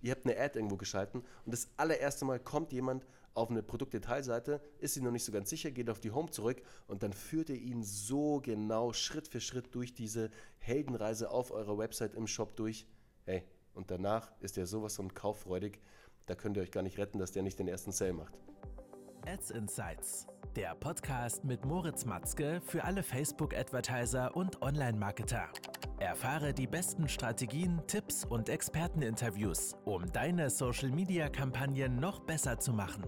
Ihr habt eine Ad irgendwo geschalten und das allererste Mal kommt jemand auf eine Produktdetailseite, ist sich noch nicht so ganz sicher, geht auf die Home zurück und dann führt ihr ihn so genau Schritt für Schritt durch diese Heldenreise auf eurer Website im Shop durch. Hey, und danach ist er sowas von kauffreudig, da könnt ihr euch gar nicht retten, dass der nicht den ersten Sale macht. Ads Insights, der Podcast mit Moritz Matzke für alle Facebook-Advertiser und Online-Marketer. Erfahre die besten Strategien, Tipps und Experteninterviews, um deine Social-Media-Kampagnen noch besser zu machen.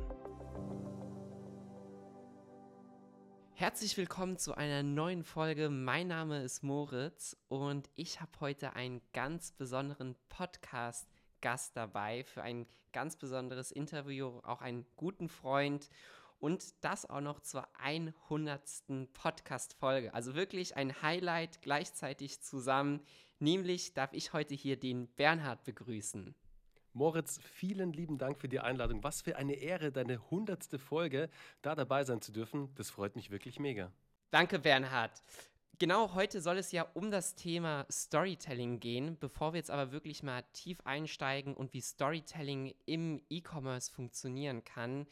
Herzlich willkommen zu einer neuen Folge. Mein Name ist Moritz und ich habe heute einen ganz besonderen Podcast-Gast dabei für ein ganz besonderes Interview, auch einen guten Freund und das auch noch zur 100. Podcast-Folge. Also wirklich ein Highlight gleichzeitig zusammen. Nämlich darf ich heute hier den Bernhard begrüßen. Moritz, vielen lieben Dank für die Einladung. Was für eine Ehre, deine 100. Folge da dabei sein zu dürfen. Das freut mich wirklich mega. Danke, Bernhard. Genau, heute soll es ja um das Thema Storytelling gehen. Bevor wir jetzt aber wirklich mal tief einsteigen und wie Storytelling im E-Commerce funktionieren kann,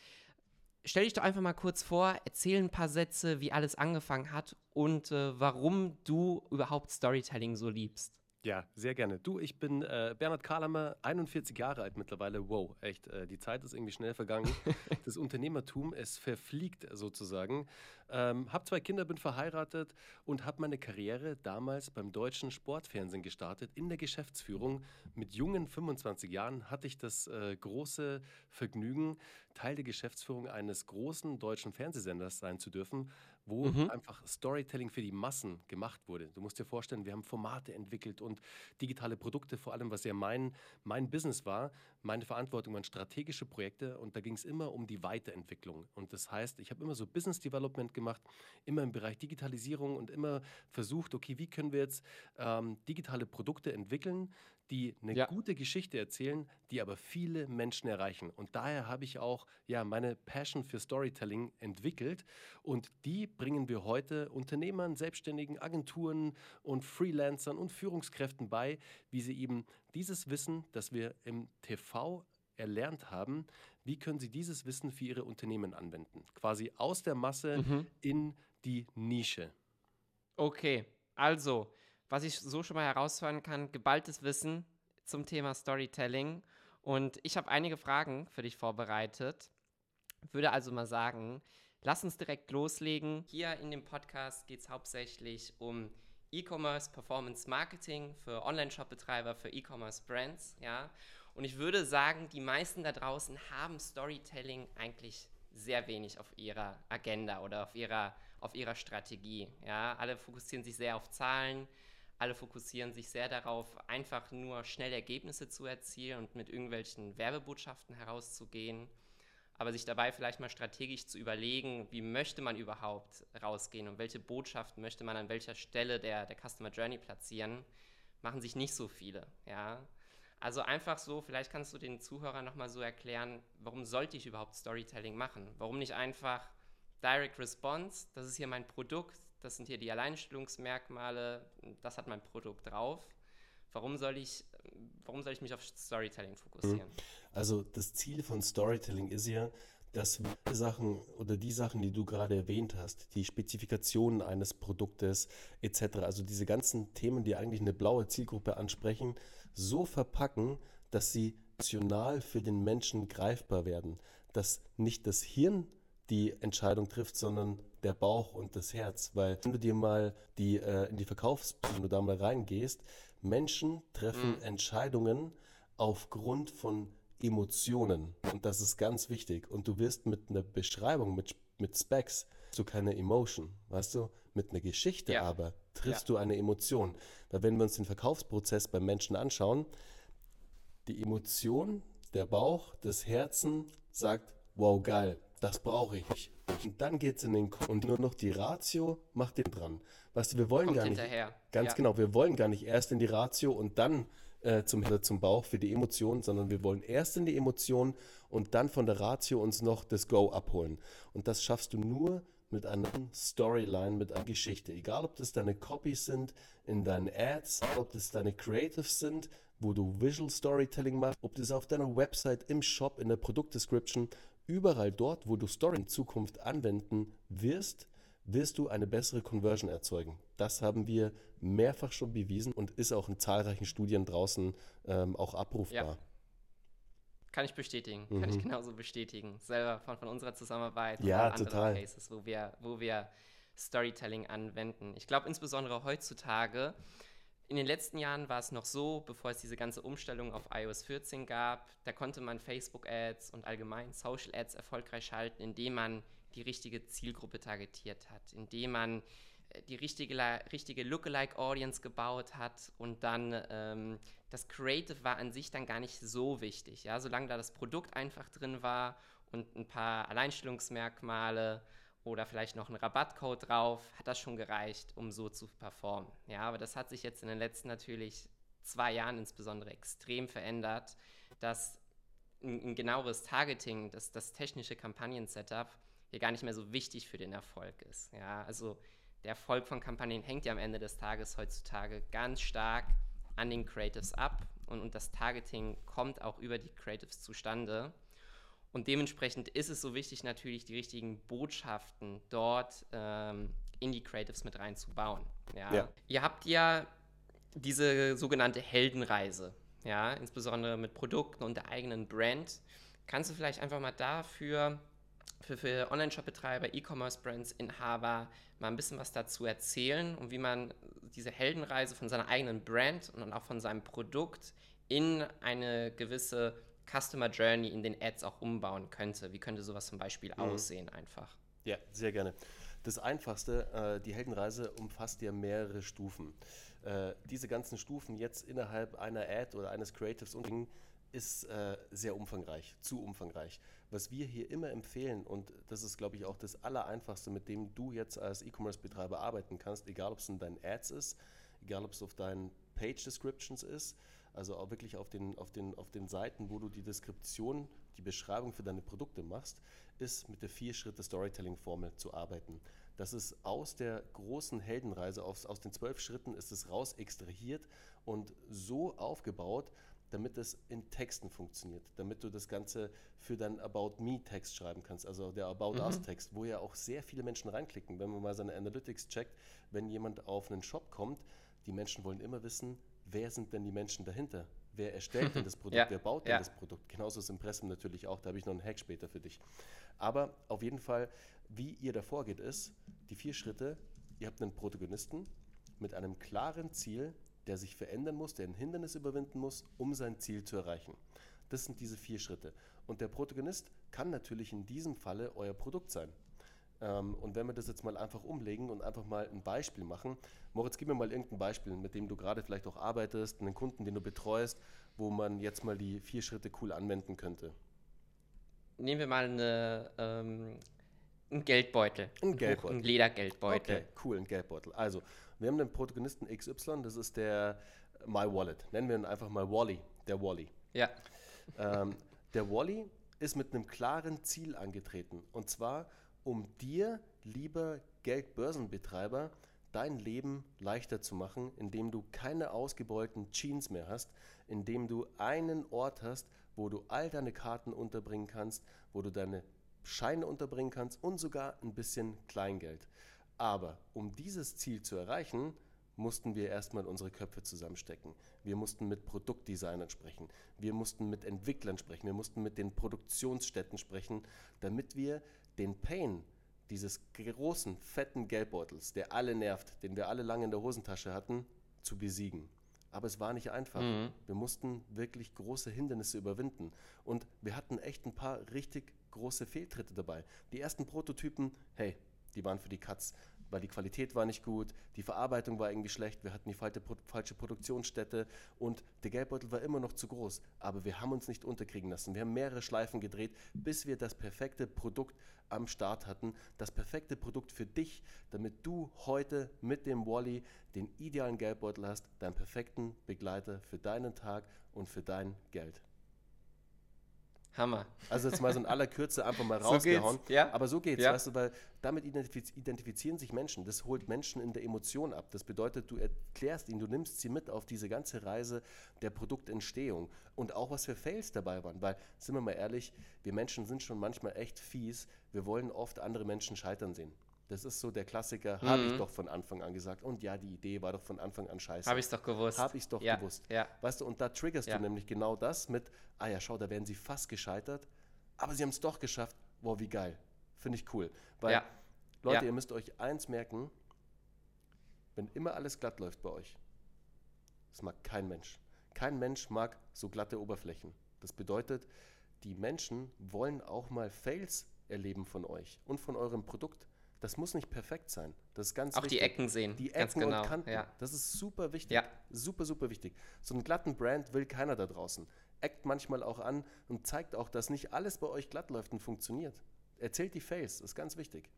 stell dich doch einfach mal kurz vor, erzähl ein paar Sätze, wie alles angefangen hat und äh, warum du überhaupt Storytelling so liebst. Ja, sehr gerne. Du, ich bin äh, Bernhard Kahlammer, 41 Jahre alt mittlerweile. Wow, echt, äh, die Zeit ist irgendwie schnell vergangen. das Unternehmertum, es verfliegt sozusagen. Ähm, hab zwei Kinder, bin verheiratet und habe meine Karriere damals beim deutschen Sportfernsehen gestartet, in der Geschäftsführung. Mit jungen 25 Jahren hatte ich das äh, große Vergnügen, Teil der Geschäftsführung eines großen deutschen Fernsehsenders sein zu dürfen, wo mhm. einfach Storytelling für die Massen gemacht wurde. Du musst dir vorstellen, wir haben Formate entwickelt und digitale Produkte, vor allem was ja mein, mein Business war. Meine Verantwortung waren strategische Projekte und da ging es immer um die Weiterentwicklung. Und das heißt, ich habe immer so Business Development gemacht, immer im Bereich Digitalisierung und immer versucht, okay, wie können wir jetzt ähm, digitale Produkte entwickeln, die eine ja. gute Geschichte erzählen, die aber viele Menschen erreichen. Und daher habe ich auch ja, meine Passion für Storytelling entwickelt und die bringen wir heute Unternehmern, Selbstständigen, Agenturen und Freelancern und Führungskräften bei, wie sie eben dieses Wissen, das wir im TV erlernt haben, wie können sie dieses Wissen für ihre Unternehmen anwenden? Quasi aus der Masse mhm. in die Nische. Okay, also was ich so schon mal herausfinden kann, geballtes Wissen zum Thema Storytelling. Und ich habe einige Fragen für dich vorbereitet. Würde also mal sagen, lass uns direkt loslegen. Hier in dem Podcast geht es hauptsächlich um E-Commerce Performance Marketing für Online-Shop-Betreiber, für E-Commerce-Brands. Ja? Und ich würde sagen, die meisten da draußen haben Storytelling eigentlich sehr wenig auf ihrer Agenda oder auf ihrer, auf ihrer Strategie. Ja? Alle fokussieren sich sehr auf Zahlen, alle fokussieren sich sehr darauf, einfach nur schnell Ergebnisse zu erzielen und mit irgendwelchen Werbebotschaften herauszugehen. Aber sich dabei vielleicht mal strategisch zu überlegen, wie möchte man überhaupt rausgehen und welche Botschaft möchte man an welcher Stelle der, der Customer Journey platzieren, machen sich nicht so viele. Ja? Also einfach so, vielleicht kannst du den Zuhörern nochmal so erklären, warum sollte ich überhaupt Storytelling machen? Warum nicht einfach Direct Response, das ist hier mein Produkt, das sind hier die Alleinstellungsmerkmale, das hat mein Produkt drauf. Warum soll ich, warum soll ich mich auf Storytelling fokussieren? Also das Ziel von Storytelling ist ja, dass Sachen oder die Sachen, die du gerade erwähnt hast, die Spezifikationen eines Produktes etc., also diese ganzen Themen, die eigentlich eine blaue Zielgruppe ansprechen, so verpacken, dass sie emotional für den Menschen greifbar werden, dass nicht das Hirn die Entscheidung trifft, sondern der Bauch und das Herz. Weil wenn du dir mal die äh, in die Verkaufs, wenn du da mal reingehst, Menschen treffen mhm. Entscheidungen aufgrund von Emotionen. Und das ist ganz wichtig. Und du wirst mit einer Beschreibung, mit, mit Specs, so keine Emotion. Weißt du? Mit einer Geschichte ja. aber triffst ja. du eine Emotion. Weil wenn wir uns den Verkaufsprozess beim Menschen anschauen, die Emotion, der Bauch, das Herzen sagt, wow, geil, das brauche ich. Und dann geht es in den Kopf und nur noch die Ratio macht den dran. Weißt du, wir wollen Kommt gar nicht. Hinterher. Ganz ja. genau, wir wollen gar nicht erst in die Ratio und dann äh, zum, zum Bauch für die Emotionen, sondern wir wollen erst in die Emotionen und dann von der Ratio uns noch das Go abholen. Und das schaffst du nur mit einer Storyline, mit einer Geschichte. Egal, ob das deine Copies sind in deinen Ads, ob das deine Creatives sind, wo du Visual Storytelling machst, ob das auf deiner Website, im Shop, in der Produktdescription, überall dort, wo du Story in Zukunft anwenden wirst, wirst du eine bessere Conversion erzeugen. Das haben wir mehrfach schon bewiesen und ist auch in zahlreichen Studien draußen ähm, auch abrufbar. Ja. Kann ich bestätigen, mhm. kann ich genauso bestätigen. Selber von, von unserer Zusammenarbeit ja, total. Cases, wo wir, wo wir Storytelling anwenden. Ich glaube insbesondere heutzutage, in den letzten Jahren war es noch so, bevor es diese ganze Umstellung auf iOS 14 gab, da konnte man Facebook-Ads und allgemein Social-Ads erfolgreich schalten, indem man die richtige Zielgruppe targetiert hat, indem man äh, die richtige, richtige Lookalike-Audience gebaut hat und dann ähm, das Creative war an sich dann gar nicht so wichtig. Ja? Solange da das Produkt einfach drin war und ein paar Alleinstellungsmerkmale oder vielleicht noch ein Rabattcode drauf, hat das schon gereicht, um so zu performen. Ja, aber das hat sich jetzt in den letzten natürlich zwei Jahren insbesondere extrem verändert, dass ein, ein genaueres Targeting, das, das technische Kampagnen-Setup hier gar nicht mehr so wichtig für den Erfolg ist. Ja, also der Erfolg von Kampagnen hängt ja am Ende des Tages heutzutage ganz stark an den Creatives ab und, und das Targeting kommt auch über die Creatives zustande. Und dementsprechend ist es so wichtig, natürlich die richtigen Botschaften dort ähm, in die Creatives mit reinzubauen. Ja? ja. Ihr habt ja diese sogenannte Heldenreise, ja, insbesondere mit Produkten und der eigenen Brand. Kannst du vielleicht einfach mal dafür für, für Online-Shop-Betreiber, E-Commerce-Brands, Inhaber mal ein bisschen was dazu erzählen und wie man diese Heldenreise von seiner eigenen Brand und auch von seinem Produkt in eine gewisse Customer Journey in den Ads auch umbauen könnte. Wie könnte sowas zum Beispiel mhm. aussehen einfach? Ja, sehr gerne. Das Einfachste, äh, die Heldenreise umfasst ja mehrere Stufen. Äh, diese ganzen Stufen jetzt innerhalb einer Ad oder eines Creatives und ist äh, sehr umfangreich, zu umfangreich. Was wir hier immer empfehlen, und das ist, glaube ich, auch das Allereinfachste, mit dem du jetzt als E-Commerce-Betreiber arbeiten kannst, egal ob es in deinen Ads ist, egal ob es auf deinen Page Descriptions ist, also auch wirklich auf den, auf, den, auf den Seiten, wo du die Deskription, die Beschreibung für deine Produkte machst, ist mit der Vier-Schritte-Storytelling-Formel zu arbeiten. Das ist aus der großen Heldenreise, aus, aus den zwölf Schritten ist es raus extrahiert und so aufgebaut, damit es in Texten funktioniert, damit du das Ganze für deinen About Me-Text schreiben kannst, also der About mhm. Us-Text, wo ja auch sehr viele Menschen reinklicken. Wenn man mal seine Analytics checkt, wenn jemand auf einen Shop kommt, die Menschen wollen immer wissen, wer sind denn die Menschen dahinter? Wer erstellt denn das Produkt? Ja. Wer baut denn ja. das Produkt? Genauso ist Impressum natürlich auch. Da habe ich noch einen Hack später für dich. Aber auf jeden Fall, wie ihr da vorgeht, ist die vier Schritte. Ihr habt einen Protagonisten mit einem klaren Ziel, der sich verändern muss, der ein Hindernis überwinden muss, um sein Ziel zu erreichen. Das sind diese vier Schritte. Und der Protagonist kann natürlich in diesem Falle euer Produkt sein. Ähm, und wenn wir das jetzt mal einfach umlegen und einfach mal ein Beispiel machen, Moritz, gib mir mal irgendein Beispiel, mit dem du gerade vielleicht auch arbeitest, einen Kunden, den du betreust, wo man jetzt mal die vier Schritte cool anwenden könnte. Nehmen wir mal eine, ähm, einen Geldbeutel. Ein Geldbeutel. Ein Ledergeldbeutel. Okay, cool, ein Geldbeutel. Also, wir haben den Protagonisten XY, das ist der My Wallet. Nennen wir ihn einfach mal Wally, der Wally. Ja. Ähm, der Wally ist mit einem klaren Ziel angetreten. Und zwar, um dir, lieber Geldbörsenbetreiber, dein Leben leichter zu machen, indem du keine ausgebeulten Jeans mehr hast, indem du einen Ort hast, wo du all deine Karten unterbringen kannst, wo du deine Scheine unterbringen kannst und sogar ein bisschen Kleingeld. Aber um dieses Ziel zu erreichen, mussten wir erstmal unsere Köpfe zusammenstecken. Wir mussten mit Produktdesignern sprechen. Wir mussten mit Entwicklern sprechen. Wir mussten mit den Produktionsstätten sprechen, damit wir den Pain dieses großen, fetten Geldbeutels, der alle nervt, den wir alle lange in der Hosentasche hatten, zu besiegen. Aber es war nicht einfach. Mhm. Wir mussten wirklich große Hindernisse überwinden. Und wir hatten echt ein paar richtig große Fehltritte dabei. Die ersten Prototypen, hey, die waren für die Katz weil die Qualität war nicht gut, die Verarbeitung war irgendwie schlecht, wir hatten die falsche Produktionsstätte und der Geldbeutel war immer noch zu groß. Aber wir haben uns nicht unterkriegen lassen. Wir haben mehrere Schleifen gedreht, bis wir das perfekte Produkt am Start hatten. Das perfekte Produkt für dich, damit du heute mit dem Wally den idealen Geldbeutel hast, deinen perfekten Begleiter für deinen Tag und für dein Geld. Hammer. Also jetzt mal so in aller Kürze einfach mal So rausgehauen. ja. Aber so geht's, Ja. weißt du, weil damit identifiz identifizieren sich Menschen. Das holt Menschen in der Emotion ab. Das bedeutet, du erklärst ihnen, du nimmst sie mit auf diese ganze Reise der Produktentstehung. Und auch was für Fails dabei waren. Weil, sind wir mal ehrlich, wir Menschen sind schon manchmal echt fies. Wir wollen oft andere Menschen scheitern sehen. Das ist so der Klassiker, habe ich Mhm. doch von Anfang an gesagt. Und ja, die Idee war doch von Anfang an scheiße. Habe ich es doch gewusst. Habe ich's doch ja, gewusst. Ja. Weißt du, und da triggerst Ja. du nämlich genau das mit, ah ja, schau, da wären sie fast gescheitert, aber sie haben es doch geschafft. Wow, wie geil. Finde ich cool. Weil. Leute, ihr müsst euch eins merken, wenn immer alles glatt läuft bei euch, das mag kein Mensch. Kein Mensch mag so glatte Oberflächen. Das bedeutet, die Menschen wollen auch mal Fails erleben von euch und von eurem Produkt. Das muss nicht perfekt sein. Das ist ganz Auch die wichtig. Ecken sehen. Die ganz Ecken genau. und Kanten. Ja. Das ist super wichtig. Ja. Super, super wichtig. So einen glatten Brand will keiner da draußen. Eckt manchmal auch an und zeigt auch, dass nicht alles bei euch glatt läuft und funktioniert. Erzählt die Face, ist ganz wichtig.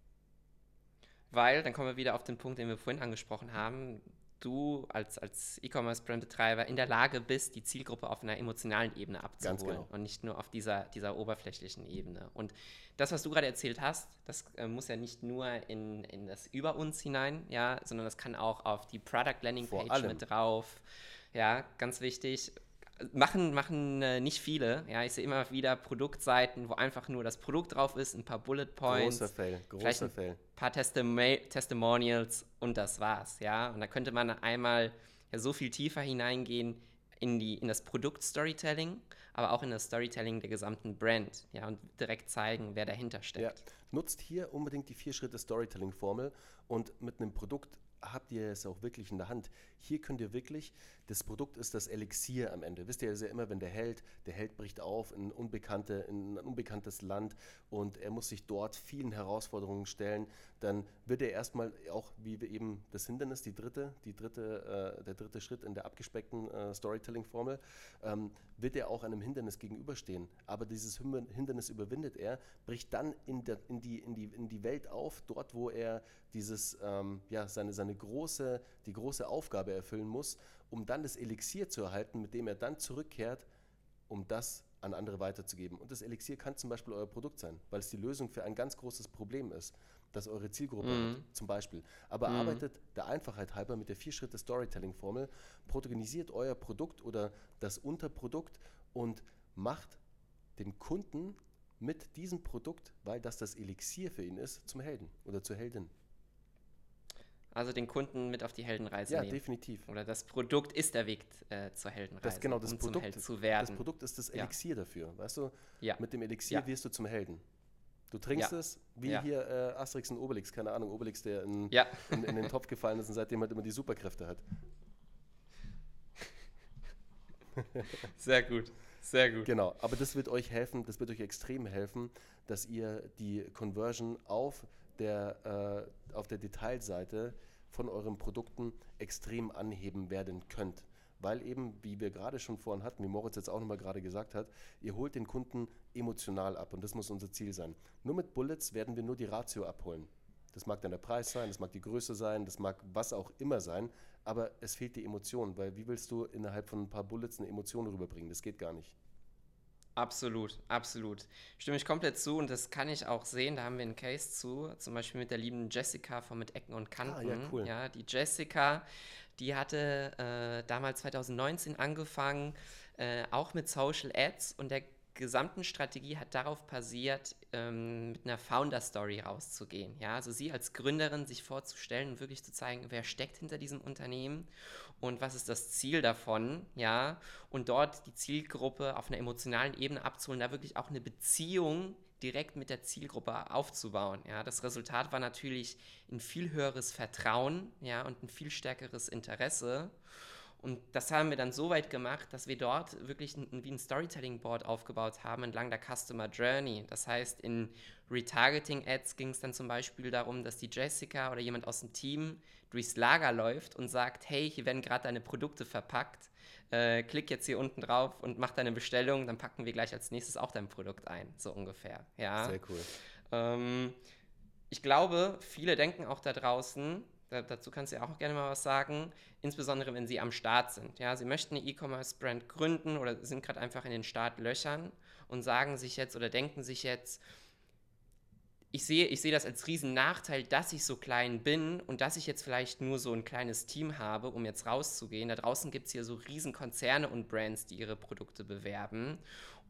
Weil, dann kommen wir wieder auf den Punkt, den wir vorhin angesprochen haben, du als, als E-Commerce-Brand-Betreiber in der Lage bist, die Zielgruppe auf einer emotionalen Ebene abzuholen genau. und nicht nur auf dieser, dieser oberflächlichen Ebene. Und das, was du gerade erzählt hast, das äh, muss ja nicht nur in, in das Über uns hinein, ja, sondern das kann auch auf die Product Landing Page mit drauf. Ja, ganz wichtig. Machen, machen äh, nicht viele. Ja, ich sehe immer wieder Produktseiten, wo einfach nur das Produkt drauf ist, ein paar Bullet Points Großer Fail, großer ein Fail. paar Testima Testimonials und das war's, ja. Und da könnte man einmal ja, so viel tiefer hineingehen in, die, in das Produkt-Storytelling, aber auch in das Storytelling der gesamten Brand, ja, und direkt zeigen, wer dahinter Ja. steckt. Nutzt hier unbedingt die vier Schritte Storytelling-Formel und mit einem Produkt habt ihr es auch wirklich in der Hand. Hier könnt ihr wirklich, das Produkt ist das Elixier am Ende. Wisst ihr, ist ja immer, wenn der Held, der Held bricht auf in, unbekannte, in ein unbekanntes Land und er muss sich dort vielen Herausforderungen stellen, dann wird er erstmal auch, wie wir eben das Hindernis, die dritte, die dritte, äh, der dritte Schritt in der abgespeckten äh, Storytelling-Formel, ähm, wird er auch einem Hindernis gegenüberstehen. Aber dieses Hindernis überwindet er, bricht dann in, der, in, die, in, die, in die Welt auf, dort, wo er dieses, ähm, ja, seine, seine große, die große Aufgabe erfüllen muss, um dann das Elixier zu erhalten, mit dem er dann zurückkehrt, um das an andere weiterzugeben. Und das Elixier kann zum Beispiel euer Produkt sein, weil es die Lösung für ein ganz großes Problem ist, das eure Zielgruppe Mhm. hat, zum Beispiel. Aber Mhm. arbeitet der Einfachheit halber mit der Vier-Schritte-Storytelling-Formel, protagonisiert euer Produkt oder das Unterprodukt und macht den Kunden mit diesem Produkt, weil das das Elixier für ihn ist, zum Helden oder zur Heldin. Also den Kunden mit auf die Heldenreise Ja, nehmen. definitiv. Oder das Produkt ist der Weg äh, zur Heldenreise, Das, genau, das um Produkt, zum Held zu werden. das Produkt ist das Ja. Elixier dafür. Weißt du, ja. mit dem Elixier Ja. wirst du zum Helden. Du trinkst Ja. es, wie Ja. hier äh, Asterix und Obelix, keine Ahnung, Obelix, der in, ja. in, in den Topf gefallen ist und seitdem halt immer die Superkräfte hat. Sehr gut. Sehr gut. Genau, aber das wird euch helfen, das wird euch extrem helfen, dass ihr die Conversion auf der, äh, auf der Detailseite von euren Produkten extrem anheben werden könnt. Weil eben, wie wir gerade schon vorhin hatten, wie Moritz jetzt auch nochmal gerade gesagt hat, ihr holt den Kunden emotional ab und das muss unser Ziel sein. Nur mit Bullets werden wir nur die Ratio abholen. Das mag dann der Preis sein, das mag die Größe sein, das mag was auch immer sein, aber es fehlt die Emotion, weil wie willst du innerhalb von ein paar Bullets eine Emotion rüberbringen? Das geht gar nicht. Absolut, absolut. Stimme ich komplett zu und das kann ich auch sehen. Da haben wir einen Case zu, zum Beispiel mit der lieben Jessica von Mit Ecken und Kanten. Ah, ja, cool. Ja, die Jessica, die hatte äh, damals 2019 angefangen, äh, auch mit Social Ads und der gesamten Strategie hat darauf basiert, ähm, mit einer Founder-Story rauszugehen. Ja, also sie als Gründerin sich vorzustellen und wirklich zu zeigen, wer steckt hinter diesem Unternehmen und was ist das Ziel davon, ja, und dort die Zielgruppe auf einer emotionalen Ebene abzuholen, da wirklich auch eine Beziehung direkt mit der Zielgruppe aufzubauen. Ja, das Resultat war natürlich ein viel höheres Vertrauen, ja, und ein viel stärkeres Interesse. Und das haben wir dann so weit gemacht, dass wir dort wirklich ein, wie ein Storytelling-Board aufgebaut haben entlang der Customer Journey. Das heißt, in Retargeting-Ads ging es dann zum Beispiel darum, dass die Jessica oder jemand aus dem Team durchs Lager läuft und sagt, hey, hier werden gerade deine Produkte verpackt. Äh, klick jetzt hier unten drauf und mach deine Bestellung, dann packen wir gleich als nächstes auch dein Produkt ein, so ungefähr. Ja. Sehr cool. Ähm, ich glaube, viele denken auch da draußen, da, dazu kannst du ja auch gerne mal was sagen, insbesondere wenn sie am Start sind. Ja, sie möchten eine E-Commerce-Brand gründen oder sind gerade einfach in den Startlöchern und sagen sich jetzt oder denken sich jetzt, ich sehe, ich sehe das als riesen Nachteil, dass ich so klein bin und dass ich jetzt vielleicht nur so ein kleines Team habe, um jetzt rauszugehen. Da draußen gibt es hier so riesen Konzerne und Brands, die ihre Produkte bewerben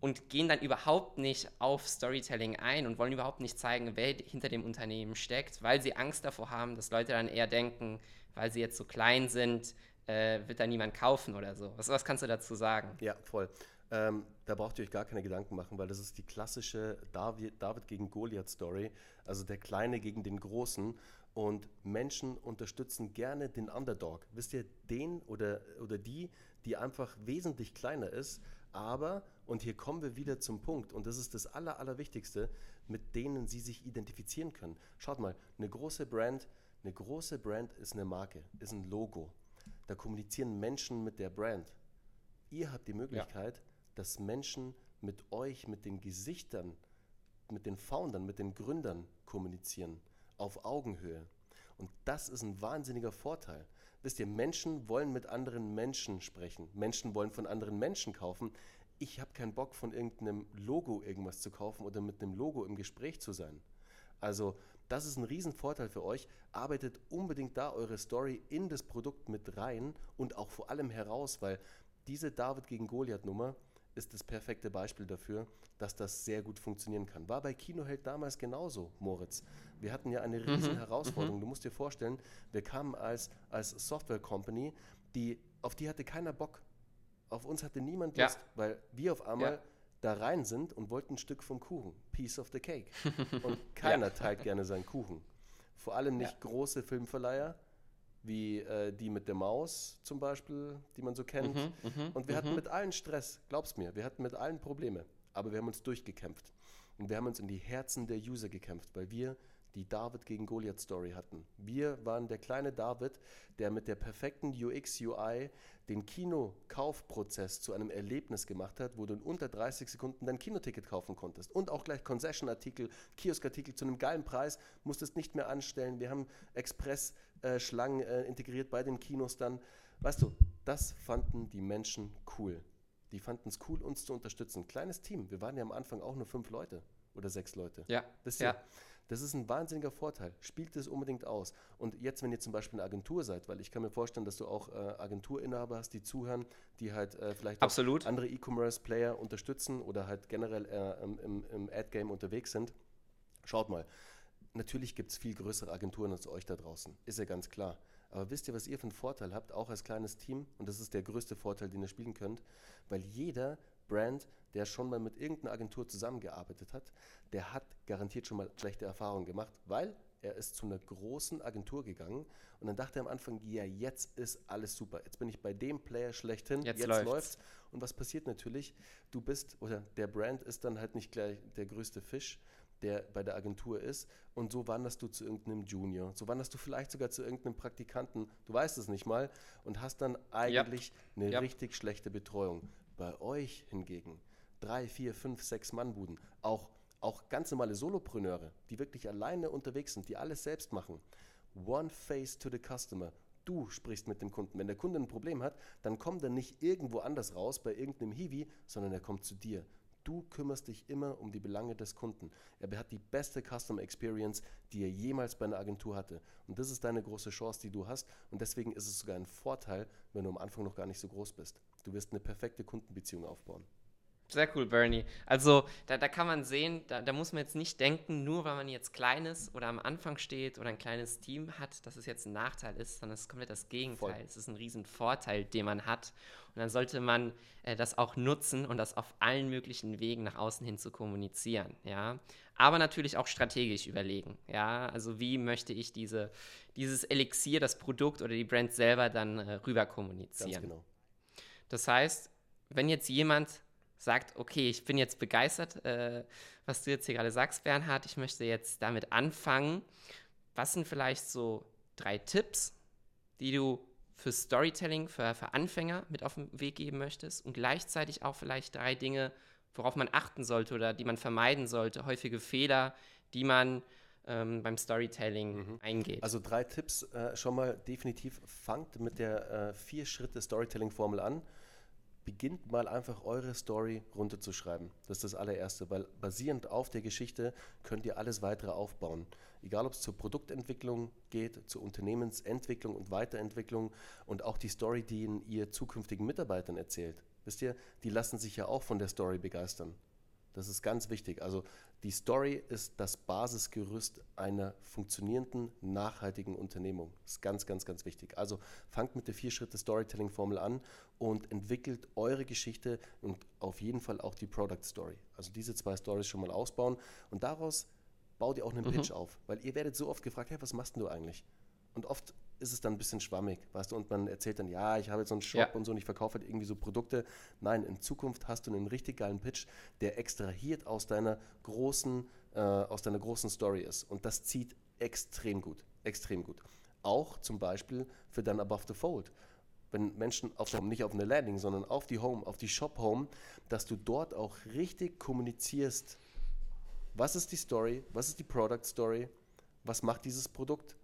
und gehen dann überhaupt nicht auf Storytelling ein und wollen überhaupt nicht zeigen, wer hinter dem Unternehmen steckt, weil sie Angst davor haben, dass Leute dann eher denken, weil sie jetzt so klein sind, äh, wird da niemand kaufen oder so. Was, was kannst du dazu sagen? Ja, voll. Ähm, da braucht ihr euch gar keine Gedanken machen, weil das ist die klassische David, David gegen Goliath-Story, also der Kleine gegen den Großen. Und Menschen unterstützen gerne den Underdog. Wisst ihr, den oder, oder die, die einfach wesentlich kleiner ist, aber, und hier kommen wir wieder zum Punkt, und das ist das Aller, Allerwichtigste, mit denen sie sich identifizieren können. Schaut mal, eine große Brand, eine große Brand ist eine Marke, ist ein Logo. Da kommunizieren Menschen mit der Brand. Ihr habt die Möglichkeit, ja dass Menschen mit euch, mit den Gesichtern, mit den Foundern, mit den Gründern kommunizieren, auf Augenhöhe. Und das ist ein wahnsinniger Vorteil. Wisst ihr, Menschen wollen mit anderen Menschen sprechen. Menschen wollen von anderen Menschen kaufen. Ich habe keinen Bock, von irgendeinem Logo irgendwas zu kaufen oder mit einem Logo im Gespräch zu sein. Also, das ist ein Riesenvorteil für euch. Arbeitet unbedingt da eure Story in das Produkt mit rein und auch vor allem heraus, weil diese David gegen Goliath Nummer, ist das perfekte Beispiel dafür, dass das sehr gut funktionieren kann. War bei Kinoheld damals genauso, Moritz. Wir hatten ja eine mhm, riesen mhm. Herausforderung. Du musst dir vorstellen, wir kamen als, als Software Company, die, auf die hatte keiner Bock. Auf uns hatte niemand Lust, ja. weil wir auf einmal ja. da rein sind und wollten ein Stück vom Kuchen. Piece of the cake. und keiner ja. teilt gerne seinen Kuchen. Vor allem nicht große Filmverleiher, wie äh, die mit der Maus zum Beispiel, die man so kennt. Mhm, mh, und wir mh. hatten mit allen Stress, glaub's mir, wir hatten mit allen Probleme, aber wir haben uns durchgekämpft. Und wir haben uns in die Herzen der User gekämpft, weil wir die David gegen Goliath Story hatten. Wir waren der kleine David, der mit der perfekten UX, UI den Kinokaufprozess zu einem Erlebnis gemacht hat, wo du in unter 30 Sekunden dein Kinoticket kaufen konntest. Und auch gleich Concession-Artikel, Kioskartikel zu einem geilen Preis, musstest nicht mehr anstellen. Wir haben Express-Schlangen äh, integriert bei den Kinos dann. Weißt du, das fanden die Menschen cool. Die fanden es cool, uns zu unterstützen. Kleines Team. Wir waren ja am Anfang auch nur fünf Leute oder sechs Leute. Ja. Das ja. Das ist ein wahnsinniger Vorteil. Spielt es unbedingt aus. Und jetzt, wenn ihr zum Beispiel eine Agentur seid, weil ich kann mir vorstellen, dass du auch äh, Agenturinhaber hast, die zuhören, die halt äh, vielleicht Absolut. andere E-Commerce-Player unterstützen oder halt generell äh, im, im Ad-Game unterwegs sind. Schaut mal, natürlich gibt es viel größere Agenturen als euch da draußen. Ist ja ganz klar. Aber wisst ihr, was ihr für einen Vorteil habt, auch als kleines Team? Und das ist der größte Vorteil, den ihr spielen könnt, weil jeder Brand, der schon mal mit irgendeiner Agentur zusammengearbeitet hat, der hat garantiert schon mal schlechte Erfahrungen gemacht, weil er ist zu einer großen Agentur gegangen und dann dachte er am Anfang, ja, jetzt ist alles super. Jetzt bin ich bei dem Player schlechthin, jetzt, jetzt läuft's. läuft's. Und was passiert natürlich? Du bist, oder der Brand ist dann halt nicht gleich der größte Fisch, der bei der Agentur ist. Und so wanderst du zu irgendeinem Junior. So wanderst du vielleicht sogar zu irgendeinem Praktikanten. Du weißt es nicht mal und hast dann eigentlich ja. eine ja. richtig schlechte Betreuung. Bei euch hingegen drei, vier, fünf, sechs Mannbuden, auch, auch ganz normale Solopreneure, die wirklich alleine unterwegs sind, die alles selbst machen. One face to the customer. Du sprichst mit dem Kunden. Wenn der Kunde ein Problem hat, dann kommt er nicht irgendwo anders raus bei irgendeinem Hiwi, sondern er kommt zu dir. Du kümmerst dich immer um die Belange des Kunden. Er hat die beste Customer Experience, die er jemals bei einer Agentur hatte. Und das ist deine große Chance, die du hast. Und deswegen ist es sogar ein Vorteil, wenn du am Anfang noch gar nicht so groß bist. Du wirst eine perfekte Kundenbeziehung aufbauen. Sehr cool, Bernie. Also da, da kann man sehen, da, da, muss man jetzt nicht denken, nur weil man jetzt klein ist oder am Anfang steht oder ein kleines Team hat, dass es jetzt ein Nachteil ist, sondern es ist komplett das Gegenteil. Voll. Es ist ein Riesenvorteil, den man hat. Und dann sollte man äh, das auch nutzen und das auf allen möglichen Wegen nach außen hin zu kommunizieren. Ja? Aber natürlich auch strategisch überlegen. Ja? Also wie möchte ich diese, dieses Elixier, das Produkt oder die Brand selber dann äh, rüber kommunizieren. Ganz genau. Das heißt, wenn jetzt jemand sagt, okay, ich bin jetzt begeistert, äh, was du jetzt hier gerade sagst, Bernhard, ich möchte jetzt damit anfangen. Was sind vielleicht so drei Tipps, die du für Storytelling, für, für Anfänger mit auf den Weg geben möchtest und gleichzeitig auch vielleicht drei Dinge, worauf man achten sollte oder die man vermeiden sollte, häufige Fehler, die man ähm, beim Storytelling mhm. eingeht. Also drei Tipps äh, schon mal definitiv. Fangt mit der äh, Vier-Schritte-Storytelling-Formel an. Beginnt mal einfach eure Story runterzuschreiben. Das ist das allererste, weil basierend auf der Geschichte könnt ihr alles weitere aufbauen. Egal ob es zur Produktentwicklung geht, zur Unternehmensentwicklung und Weiterentwicklung und auch die Story, die ihr zukünftigen Mitarbeitern erzählt. Wisst ihr, die lassen sich ja auch von der Story begeistern. Das ist ganz wichtig. Also die Story ist das Basisgerüst einer funktionierenden, nachhaltigen Unternehmung. Das ist ganz, ganz, ganz wichtig. Also fangt mit der Vier-Schritte-Storytelling-Formel an und entwickelt eure Geschichte und auf jeden Fall auch die Product Story. Also diese zwei Stories schon mal ausbauen und daraus baut ihr auch einen mhm. Pitch auf. Weil ihr werdet so oft gefragt, hey, was machst du eigentlich? Und oft ist es dann ein bisschen schwammig, weißt du, und man erzählt dann, ja, ich habe jetzt so einen Shop ja. und so und ich verkaufe halt irgendwie so Produkte. Nein, in Zukunft hast du einen richtig geilen Pitch, der extrahiert aus deiner großen, äh, aus deiner großen Story ist. Und das zieht extrem gut, extrem gut. Auch zum Beispiel für dann Above the Fold. Wenn Menschen auf Home, nicht auf eine Landing, sondern auf die Home, auf die Shop Home, dass du dort auch richtig kommunizierst. Was ist die Story? Was ist die Product Story? Was macht dieses Produkt?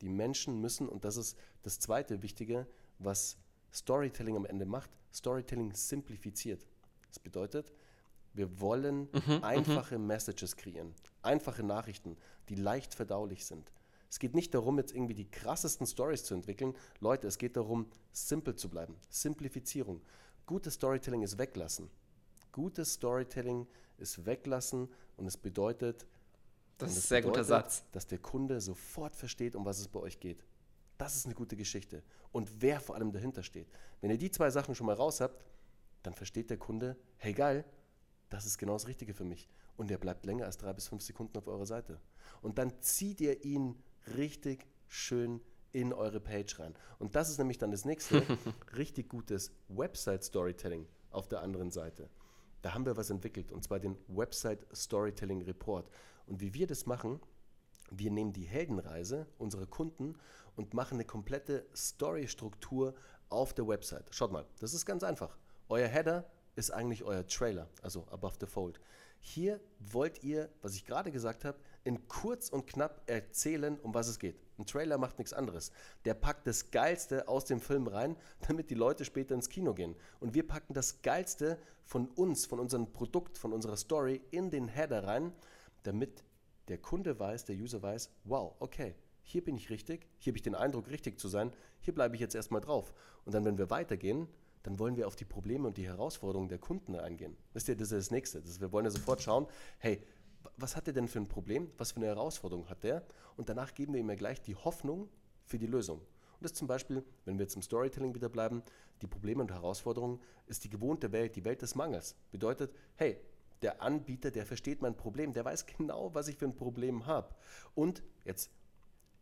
Die Menschen müssen, und das ist das zweite Wichtige, was Storytelling am Ende macht, Storytelling simplifiziert. Das bedeutet, wir wollen mhm, mhm, einfache Messages kreieren, einfache Nachrichten, die leicht verdaulich sind. Es geht nicht darum, jetzt irgendwie die krassesten Stories zu entwickeln. Leute, es geht darum, simpel zu bleiben. Simplifizierung. Gutes Storytelling ist weglassen. Gutes Storytelling ist weglassen und es bedeutet, das ist ein sehr bedeutet, guter Satz. Dass der Kunde sofort versteht, um was es bei euch geht. Das ist eine gute Geschichte. Und wer vor allem dahinter steht. Wenn ihr die zwei Sachen schon mal raus habt, dann versteht der Kunde, hey geil, das ist genau das Richtige für mich. Und er bleibt länger als drei bis fünf Sekunden auf eurer Seite. Und dann zieht ihr ihn richtig schön in eure Page rein. Und das ist nämlich dann das nächste, richtig gutes Website-Storytelling auf der anderen Seite. Da haben wir was entwickelt, und zwar den Website Storytelling Report. Und wie wir das machen, wir nehmen die Heldenreise unserer Kunden und machen eine komplette Story-Struktur auf der Website. Schaut mal, das ist ganz einfach. Euer Header ist eigentlich euer Trailer, also above the fold. Hier wollt ihr, was ich gerade gesagt habe, in kurz und knapp erzählen, um was es geht. Ein Trailer macht nichts anderes. Der packt das Geilste aus dem Film rein, damit die Leute später ins Kino gehen. Und wir packen das Geilste von uns, von unserem Produkt, von unserer Story in den Header rein, damit der Kunde weiß, der User weiß, wow, okay, hier bin ich richtig, hier habe ich den Eindruck, richtig zu sein, hier bleibe ich jetzt erstmal drauf. Und dann, wenn wir weitergehen, dann wollen wir auf die Probleme und die Herausforderungen der Kunden eingehen. Wisst ihr, das ist das Nächste. Das, wir wollen ja sofort schauen, hey, was hat er denn für ein Problem? Was für eine Herausforderung hat der? Und danach geben wir ihm ja gleich die Hoffnung für die Lösung. Und das zum Beispiel, wenn wir jetzt im Storytelling wieder bleiben, die Probleme und Herausforderungen ist die gewohnte Welt, die Welt des Mangels. Bedeutet, hey, der Anbieter, der versteht mein Problem, der weiß genau, was ich für ein Problem habe. Und jetzt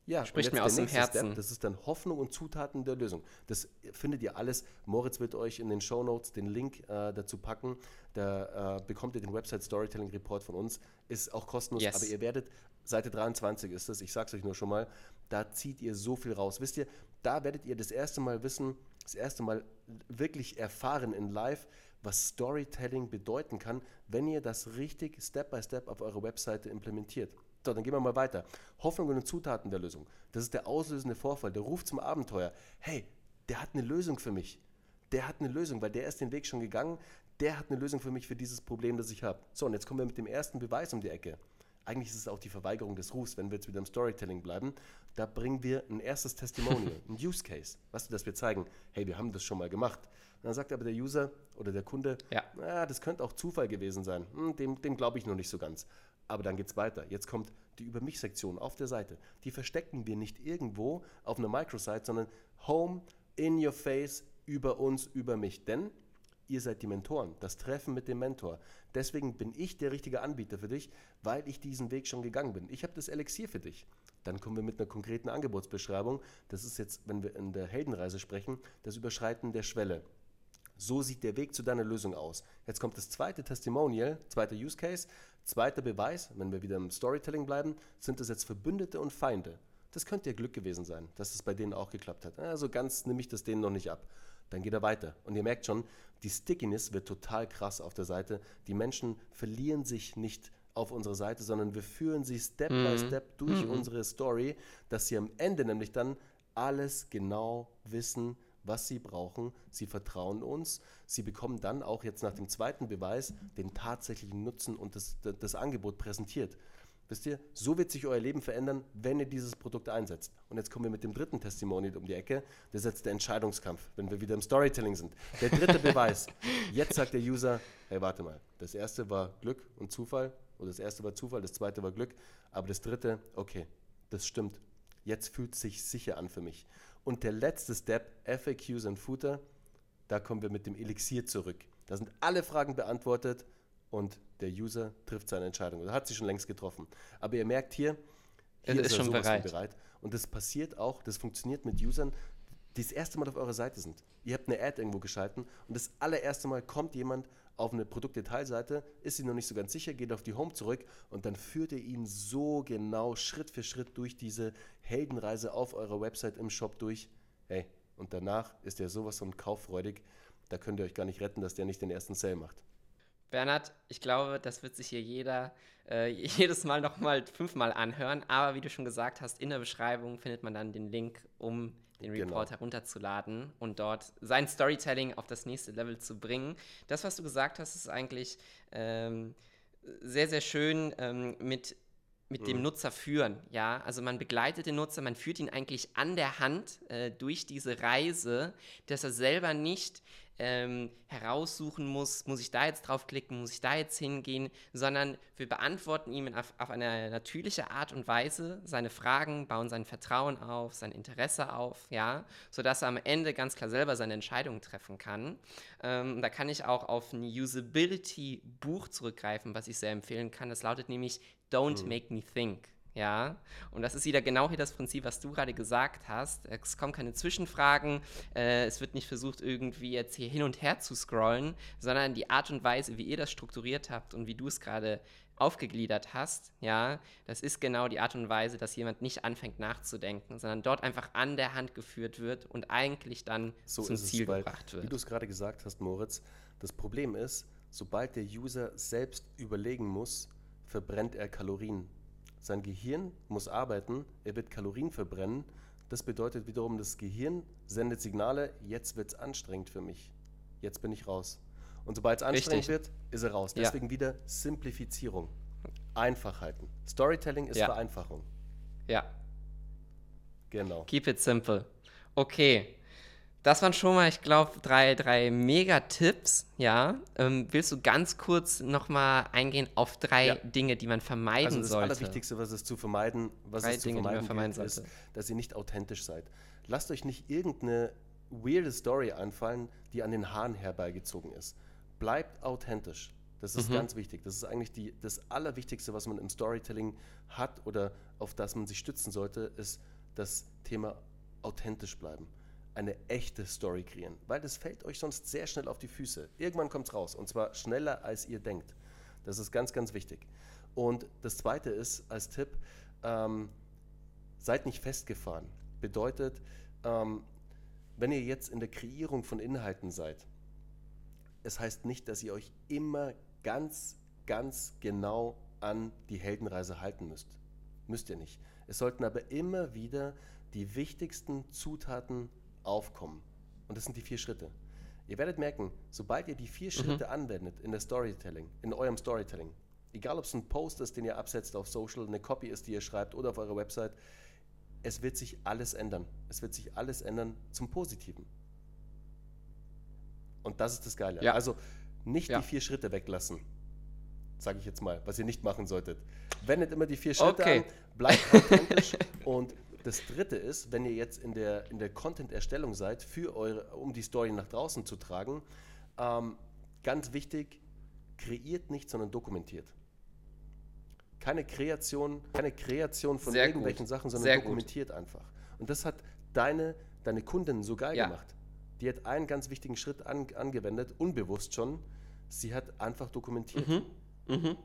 ja, spricht mir aus dem Herzen. Step, das ist dann Hoffnung und Zutaten der Lösung. Das findet ihr alles. Moritz wird euch in den Show Notes den Link äh, dazu packen. Da äh, bekommt ihr den Website Storytelling Report von uns. Ist auch kostenlos, yes. aber ihr werdet, Seite 23 ist das, ich sage es euch nur schon mal, da zieht ihr so viel raus. Wisst ihr, da werdet ihr das erste Mal wissen, das erste Mal wirklich erfahren in Live, was Storytelling bedeuten kann, wenn ihr das richtig Step by Step auf eurer Webseite implementiert. So, dann gehen wir mal weiter. Hoffnungen und Zutaten der Lösung. Das ist der auslösende Vorfall, der Ruf zum Abenteuer. Hey, der hat eine Lösung für mich. Der hat eine Lösung, weil der ist den Weg schon gegangen. Der hat eine Lösung für mich für dieses Problem, das ich habe. So, und jetzt kommen wir mit dem ersten Beweis um die Ecke. Eigentlich ist es auch die Verweigerung des Rufs, wenn wir jetzt wieder im Storytelling bleiben. Da bringen wir ein erstes Testimonial, ein Use Case. Weißt du, dass wir zeigen, hey, wir haben das schon mal gemacht. Und dann sagt aber der User oder der Kunde, ja, ah, das könnte auch Zufall gewesen sein. Hm, dem dem glaube ich noch nicht so ganz. Aber dann geht es weiter. Jetzt kommt die Über mich-Sektion auf der Seite. Die verstecken wir nicht irgendwo auf einer Microsite, sondern home, in your face, über uns, über mich. Denn ihr seid die Mentoren, das Treffen mit dem Mentor. Deswegen bin ich der richtige Anbieter für dich, weil ich diesen Weg schon gegangen bin. Ich habe das Elixier für dich. Dann kommen wir mit einer konkreten Angebotsbeschreibung. Das ist jetzt, wenn wir in der Heldenreise sprechen, das Überschreiten der Schwelle. So sieht der Weg zu deiner Lösung aus. Jetzt kommt das zweite Testimonial, zweiter Use Case, zweiter Beweis, wenn wir wieder im Storytelling bleiben, sind es jetzt Verbündete und Feinde. Das könnte ja Glück gewesen sein, dass es bei denen auch geklappt hat. Also ganz nehme ich das denen noch nicht ab. Dann geht er weiter. Und ihr merkt schon, die Stickiness wird total krass auf der Seite. Die Menschen verlieren sich nicht auf unsere Seite, sondern wir führen sie Step mhm. by Step durch mhm. unsere Story, dass sie am Ende nämlich dann alles genau wissen, was sie brauchen. Sie vertrauen uns. Sie bekommen dann auch jetzt nach dem zweiten Beweis den tatsächlichen Nutzen und das, das Angebot präsentiert. Wisst ihr, so wird sich euer Leben verändern, wenn ihr dieses Produkt einsetzt. Und jetzt kommen wir mit dem dritten Testimonial um die Ecke. Das ist jetzt der Entscheidungskampf, wenn wir wieder im Storytelling sind. Der dritte Beweis. Jetzt sagt der User, hey, warte mal, das erste war Glück und Zufall, oder das erste war Zufall, das zweite war Glück, aber das dritte, okay, das stimmt. Jetzt fühlt es sich sicher an für mich. Und der letzte Step, FAQs und Footer, da kommen wir mit dem Elixier zurück. Da sind alle Fragen beantwortet und der User trifft seine Entscheidung. Oder hat sie schon längst getroffen. Aber ihr merkt hier, hier ist, ist schon bereit. bereit. Und das passiert auch, das funktioniert mit Usern, die das erste Mal auf eurer Seite sind. Ihr habt eine Ad irgendwo geschalten und das allererste Mal kommt jemand auf eine Produktdetailseite, ist sie noch nicht so ganz sicher, geht auf die Home zurück und dann führt ihr ihn so genau Schritt für Schritt durch diese Heldenreise auf eurer Website im Shop durch. Hey, und danach ist er sowas von kauffreudig, da könnt ihr euch gar nicht retten, dass der nicht den ersten Sale macht. Bernhard, ich glaube, das wird sich hier jeder äh, jedes Mal nochmal fünfmal anhören. Aber wie du schon gesagt hast, in der Beschreibung findet man dann den Link, um den. Report genau. herunterzuladen und dort sein Storytelling auf das nächste Level zu bringen. Das, was du gesagt hast, ist eigentlich ähm, sehr, sehr schön ähm, mit mit mhm. dem Nutzer führen, ja, also man begleitet den Nutzer, man führt ihn eigentlich an der Hand äh, durch diese Reise, dass er selber nicht ähm, heraussuchen muss, muss ich da jetzt draufklicken, muss ich da jetzt hingehen, sondern wir beantworten ihm auf, auf, eine natürliche Art und Weise seine Fragen, bauen sein Vertrauen auf, sein Interesse auf, ja, sodass er am Ende ganz klar selber seine Entscheidung treffen kann. Ähm, da kann ich auch auf ein Usability-Buch zurückgreifen, was ich sehr empfehlen kann. Das lautet nämlich Don't mhm. Make Me Think. Ja, und das ist wieder genau hier das Prinzip, was du gerade gesagt hast. Es kommen keine Zwischenfragen, äh, es wird nicht versucht, irgendwie jetzt hier hin und her zu scrollen, sondern die Art und Weise, wie ihr das strukturiert habt und wie du es gerade aufgegliedert hast, ja, das ist genau die Art und Weise, dass jemand nicht anfängt nachzudenken, sondern dort einfach an der Hand geführt wird und eigentlich dann so zum Ziel es, gebracht wird. Wie du es gerade gesagt hast, Moritz, das Problem ist, sobald der User selbst überlegen muss, verbrennt er Kalorien sein Gehirn muss arbeiten, er wird Kalorien verbrennen. Das bedeutet wiederum, das Gehirn sendet Signale, jetzt wird es anstrengend für mich. Jetzt bin ich raus. Und sobald es anstrengend Richtig. wird, ist er raus. Deswegen ja. wieder Simplifizierung. Einfachheiten. Storytelling ist ja. Vereinfachung. Ja. Genau. Keep it simple. Okay. Das waren schon mal, ich glaube, drei, drei Mega-Tipps. Ja. Ähm, willst du ganz kurz nochmal eingehen auf drei ja. Dinge, die man vermeiden also das sollte? Das Allerwichtigste, was es zu vermeiden, was drei es zu Dinge, vermeiden, vermeiden ist, dass ihr nicht authentisch seid. Lasst euch nicht irgendeine weirde Story einfallen, die an den Haaren herbeigezogen ist. Bleibt authentisch. Das ist mhm. ganz wichtig. Das ist eigentlich die, das Allerwichtigste, was man im Storytelling hat oder auf das man sich stützen sollte, ist das Thema authentisch bleiben eine echte Story kreieren, weil das fällt euch sonst sehr schnell auf die Füße. Irgendwann kommt es raus und zwar schneller, als ihr denkt. Das ist ganz, ganz wichtig. Und das Zweite ist als Tipp, ähm, seid nicht festgefahren. Bedeutet, ähm, wenn ihr jetzt in der Kreierung von Inhalten seid, es heißt nicht, dass ihr euch immer ganz, ganz genau an die Heldenreise halten müsst. Müsst ihr nicht. Es sollten aber immer wieder die wichtigsten Zutaten aufkommen. Und das sind die vier Schritte. Ihr werdet merken, sobald ihr die vier mhm. Schritte anwendet in der Storytelling, in eurem Storytelling, egal ob es ein Post ist, den ihr absetzt auf Social, eine Copy ist, die ihr schreibt oder auf eurer Website, es wird sich alles ändern. Es wird sich alles ändern zum Positiven. Und das ist das Geile. Ja. Also nicht ja. die vier Schritte weglassen, sage ich jetzt mal, was ihr nicht machen solltet. Wendet immer die vier Schritte okay. an, bleibt authentisch und das dritte ist, wenn ihr jetzt in der, in der Content-Erstellung seid, für eure, um die Story nach draußen zu tragen, ähm, ganz wichtig, kreiert nicht, sondern dokumentiert. Keine Kreation, keine Kreation von Sehr irgendwelchen gut. Sachen, sondern Sehr dokumentiert gut. einfach. Und das hat deine, deine Kundin so geil ja. gemacht. Die hat einen ganz wichtigen Schritt an, angewendet, unbewusst schon. Sie hat einfach dokumentiert. Mhm. Mhm.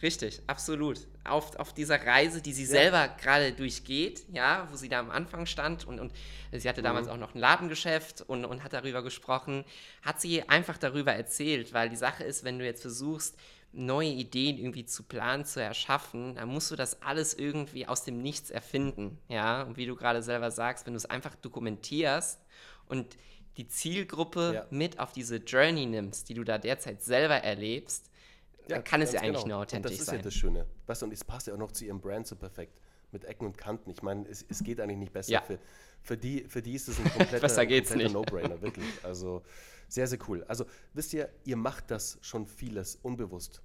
Richtig, absolut. Auf, auf dieser Reise, die sie ja. selber gerade durchgeht, ja, wo sie da am Anfang stand und, und sie hatte damals mhm. auch noch ein Ladengeschäft und, und hat darüber gesprochen, hat sie einfach darüber erzählt, weil die Sache ist, wenn du jetzt versuchst, neue Ideen irgendwie zu planen, zu erschaffen, dann musst du das alles irgendwie aus dem Nichts erfinden, ja, und wie du gerade selber sagst, wenn du es einfach dokumentierst und die Zielgruppe ja. mit auf diese Journey nimmst, die du da derzeit selber erlebst, ja, dann kann es ja eigentlich genau. nur authentisch sein. Das ist sein. ja das Schöne. Weißt du, und es passt ja auch noch zu ihrem Brand so perfekt. Mit Ecken und Kanten. Ich meine, es, es geht eigentlich nicht besser. Ja. Für, für, die, für die ist es ein kompletter, kompletter No-Brainer, wirklich. Also sehr, sehr cool. Also wisst ihr, ihr macht das schon vieles unbewusst.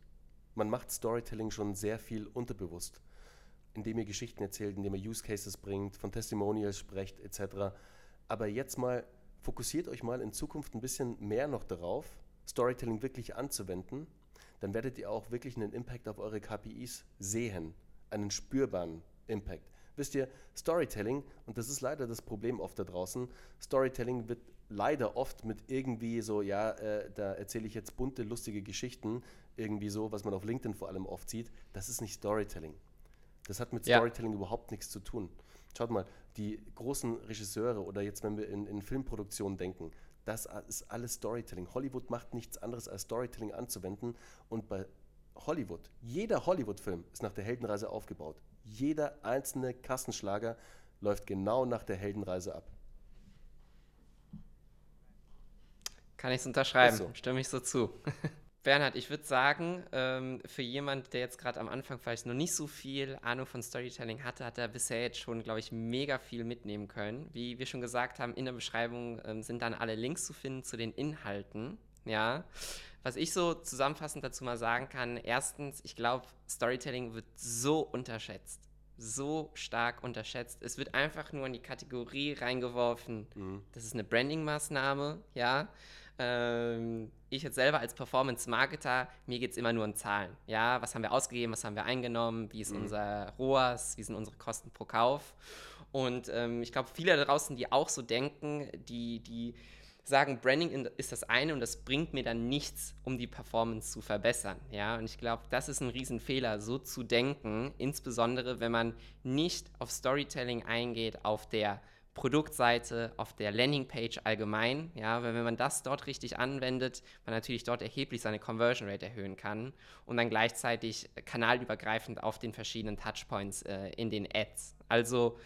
Man macht Storytelling schon sehr viel unterbewusst. Indem ihr Geschichten erzählt, indem ihr Use Cases bringt, von Testimonials sprecht, etc. Aber jetzt mal, fokussiert euch mal in Zukunft ein bisschen mehr noch darauf, Storytelling wirklich anzuwenden dann werdet ihr auch wirklich einen Impact auf eure KPIs sehen, einen spürbaren Impact. Wisst ihr, Storytelling, und das ist leider das Problem oft da draußen, Storytelling wird leider oft mit irgendwie so, ja, äh, da erzähle ich jetzt bunte, lustige Geschichten, irgendwie so, was man auf LinkedIn vor allem oft sieht. Das ist nicht Storytelling. Das hat mit Storytelling ja. überhaupt nichts zu tun. Schaut mal, die großen Regisseure oder jetzt, wenn wir in, in Filmproduktionen denken, das ist alles Storytelling. Hollywood macht nichts anderes als Storytelling anzuwenden. Und bei Hollywood, jeder Hollywood-Film ist nach der Heldenreise aufgebaut. Jeder einzelne Kassenschlager läuft genau nach der Heldenreise ab. Kann ich es unterschreiben, so. stimme ich so zu. Bernhard, ich würde sagen, ähm, für jemand, der jetzt gerade am Anfang vielleicht noch nicht so viel Ahnung von Storytelling hatte, hat er bisher jetzt schon, glaube ich, mega viel mitnehmen können. Wie wir schon gesagt haben, in der Beschreibung ähm, sind dann alle Links zu finden zu den Inhalten. Ja. Was ich so zusammenfassend dazu mal sagen kann, erstens, ich glaube, Storytelling wird so unterschätzt. So stark unterschätzt. Es wird einfach nur in die Kategorie reingeworfen. Mhm. Das ist eine Branding-Maßnahme, ja. Ähm, ich jetzt selber als Performance-Marketer, mir geht es immer nur um Zahlen. Ja, was haben wir ausgegeben, was haben wir eingenommen, wie ist mhm. unser ROAS, wie sind unsere Kosten pro Kauf. Und ähm, ich glaube, viele da draußen, die auch so denken, die, die sagen, Branding ist das eine und das bringt mir dann nichts, um die Performance zu verbessern. Ja, und ich glaube, das ist ein Riesenfehler, so zu denken, insbesondere wenn man nicht auf Storytelling eingeht, auf der Produktseite, auf der Landingpage allgemein. Ja, weil wenn man das dort richtig anwendet, man natürlich dort erheblich seine Conversion Rate erhöhen kann und dann gleichzeitig kanalübergreifend auf den verschiedenen Touchpoints äh, in den Ads. Also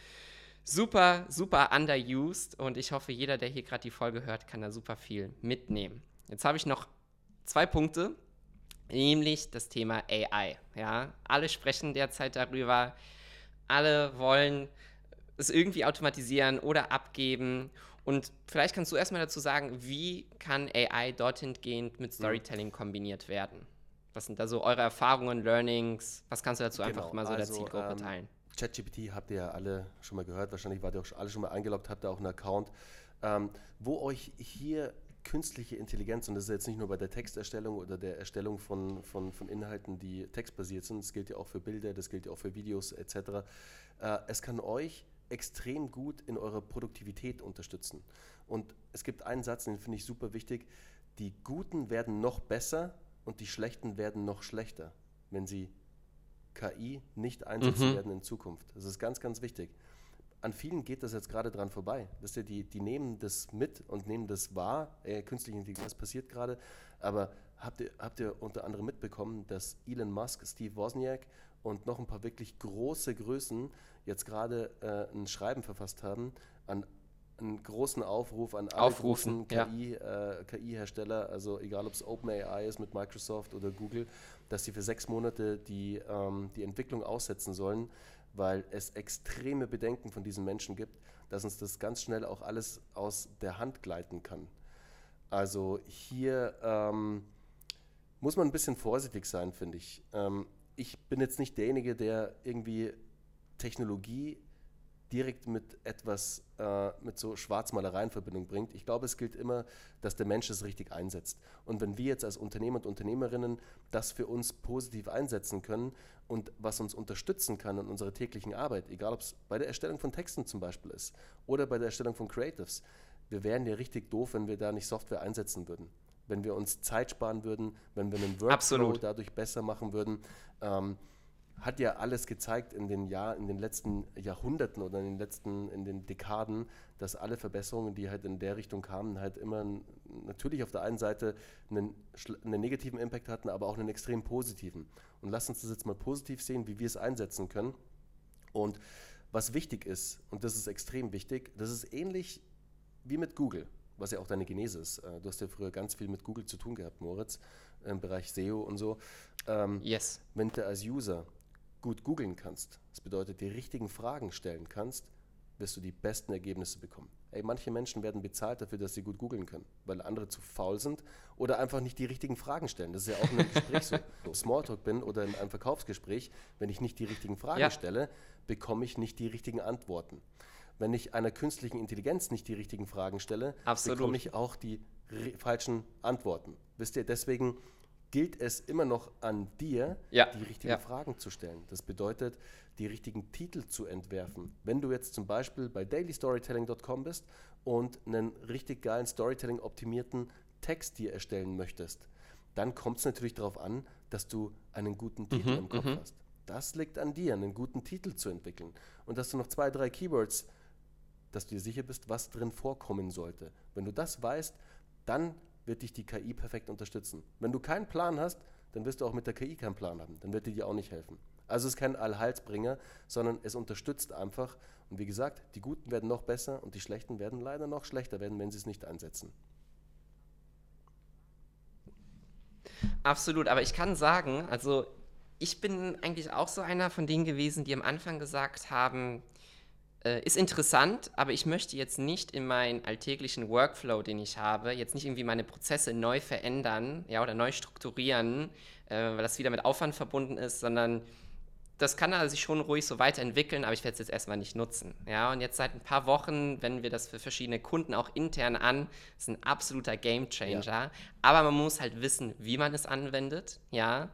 super, super underused und ich hoffe, jeder, der hier gerade die Folge hört, kann da super viel mitnehmen. Jetzt habe ich noch zwei Punkte, nämlich das Thema AI. Ja, alle sprechen derzeit darüber, alle wollen es irgendwie automatisieren oder abgeben. Und vielleicht kannst du erstmal dazu sagen, wie kann AI dorthin gehend mit Storytelling kombiniert werden? Was sind da so eure Erfahrungen, Learnings? Was kannst du dazu genau, einfach mal so also, der Zielgruppe ähm, teilen? ChatGPT habt ihr ja alle schon mal gehört, wahrscheinlich wart ihr auch alle schon mal eingeloggt, habt ihr auch einen Account, ähm, wo euch hier künstliche Intelligenz, und das ist jetzt nicht nur bei der Texterstellung oder der Erstellung von, von, von Inhalten, die textbasiert sind, das gilt ja auch für Bilder, das gilt ja auch für Videos etc., äh, es kann euch extrem gut in eurer Produktivität unterstützen. Und es gibt einen Satz, den finde ich super wichtig. Die Guten werden noch besser und die Schlechten werden noch schlechter, wenn sie KI nicht einsetzen mhm. werden in Zukunft. Das ist ganz, ganz wichtig. An vielen geht das jetzt gerade dran vorbei. Dass die, die nehmen das mit und nehmen das wahr. Äh, künstliche Intelligenz passiert gerade. Aber habt ihr, habt ihr unter anderem mitbekommen, dass Elon Musk, Steve Wozniak und noch ein paar wirklich große Größen jetzt gerade äh, ein Schreiben verfasst haben an einen großen Aufruf an alle Aufrufen, KI, ja. äh, KI-Hersteller, also egal ob es OpenAI ist mit Microsoft oder Google, dass sie für sechs Monate die, ähm, die Entwicklung aussetzen sollen, weil es extreme Bedenken von diesen Menschen gibt, dass uns das ganz schnell auch alles aus der Hand gleiten kann. Also hier ähm, muss man ein bisschen vorsichtig sein, finde ich. Ähm, ich bin jetzt nicht derjenige, der irgendwie Technologie direkt mit etwas, äh, mit so Schwarzmalerei in Verbindung bringt. Ich glaube, es gilt immer, dass der Mensch es richtig einsetzt. Und wenn wir jetzt als Unternehmer und Unternehmerinnen das für uns positiv einsetzen können und was uns unterstützen kann in unserer täglichen Arbeit, egal ob es bei der Erstellung von Texten zum Beispiel ist oder bei der Erstellung von Creatives, wir wären ja richtig doof, wenn wir da nicht Software einsetzen würden. Wenn wir uns Zeit sparen würden, wenn wir einen Workflow Absolut. dadurch besser machen würden. Ähm, hat ja alles gezeigt in den Jahr, in den letzten Jahrhunderten oder in den letzten, in den Dekaden, dass alle Verbesserungen, die halt in der Richtung kamen, halt immer natürlich auf der einen Seite einen, einen negativen Impact hatten, aber auch einen extrem positiven. Und lass uns das jetzt mal positiv sehen, wie wir es einsetzen können. Und was wichtig ist, und das ist extrem wichtig, das ist ähnlich wie mit Google, was ja auch deine Genese ist. Äh, Du hast ja früher ganz viel mit Google zu tun gehabt, Moritz, im Bereich SEO und so. Ähm, Yes. wenn du als User gut googeln kannst, das bedeutet, die richtigen Fragen stellen kannst, wirst du die besten Ergebnisse bekommen. Ey, manche Menschen werden bezahlt dafür, dass sie gut googeln können, weil andere zu faul sind oder einfach nicht die richtigen Fragen stellen. Das ist ja auch in einem Gespräch so. Wenn ich Smalltalk bin oder in einem Verkaufsgespräch, wenn ich nicht die richtigen Fragen Ja. stelle, bekomme ich nicht die richtigen Antworten. Wenn ich einer künstlichen Intelligenz nicht die richtigen Fragen stelle, Absolut. bekomme ich auch die falschen Antworten. Wisst ihr, deswegen gilt es immer noch an dir, Ja, die richtigen ja. Fragen zu stellen. Das bedeutet, die richtigen Titel zu entwerfen. Wenn du jetzt zum Beispiel bei dailystorytelling.com bist und einen richtig geilen Storytelling-optimierten Text dir erstellen möchtest, dann kommt es natürlich darauf an, dass du einen guten Titel Mhm, im Kopf hast. Das liegt an dir, einen guten Titel zu entwickeln. Und dass du noch zwei, drei Keywords, dass du dir sicher bist, was drin vorkommen sollte. Wenn du das weißt, dann wird dich die KI perfekt unterstützen. Wenn du keinen Plan hast, dann wirst du auch mit der KI keinen Plan haben. Dann wird die dir auch nicht helfen. Also es ist kein Allheilsbringer, sondern es unterstützt einfach. Und wie gesagt, die Guten werden noch besser und die Schlechten werden leider noch schlechter werden, wenn sie es nicht einsetzen. Absolut, aber ich kann sagen, also ich bin eigentlich auch so einer von denen gewesen, die am Anfang gesagt haben, äh, ist interessant, aber ich möchte jetzt nicht in meinen alltäglichen Workflow, den ich habe, jetzt nicht irgendwie meine Prozesse neu verändern, ja, oder neu strukturieren, äh, weil das wieder mit Aufwand verbunden ist, sondern das kann also sich schon ruhig so weiterentwickeln, aber ich werde es jetzt erstmal nicht nutzen. Ja, und jetzt seit ein paar Wochen wenden wir das für verschiedene Kunden auch intern an. Das ist ein absoluter Game Changer. Aber man muss halt wissen, wie man es anwendet, ja,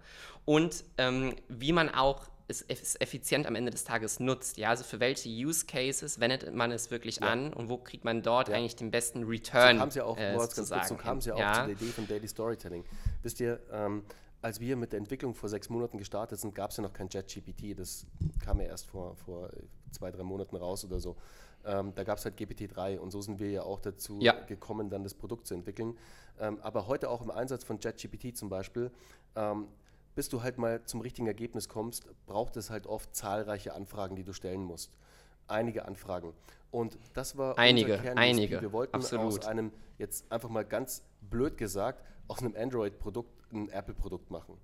und ähm, wie man auch es eff- effizient am Ende des Tages nutzt. Ja, also für welche Use Cases wendet man es wirklich Ja. an und wo kriegt man dort Ja. eigentlich den besten So Return? kam es ja auch, äh, kurz, so kam es ja auch zu der Idee von Daily Storytelling. Wisst ihr, ähm, als wir mit der Entwicklung vor sechs Monaten gestartet sind, gab es ja noch kein JetGPT. Das kam ja erst vor, vor zwei, drei Monaten raus oder so. Ähm, da gab es halt GPT-3 und so sind wir ja auch dazu Ja. gekommen, dann das Produkt zu entwickeln. Ähm, aber heute auch im Einsatz von JetGPT zum Beispiel, ähm, bis du halt mal zum richtigen Ergebnis kommst, braucht es halt oft zahlreiche Anfragen, die du stellen musst. Einige Anfragen. Und das war Einige, unser Kern einige, Wir wollten aus absolut. einem, jetzt einfach mal ganz blöd gesagt, aus einem Android-Produkt ein Apple-Produkt machen.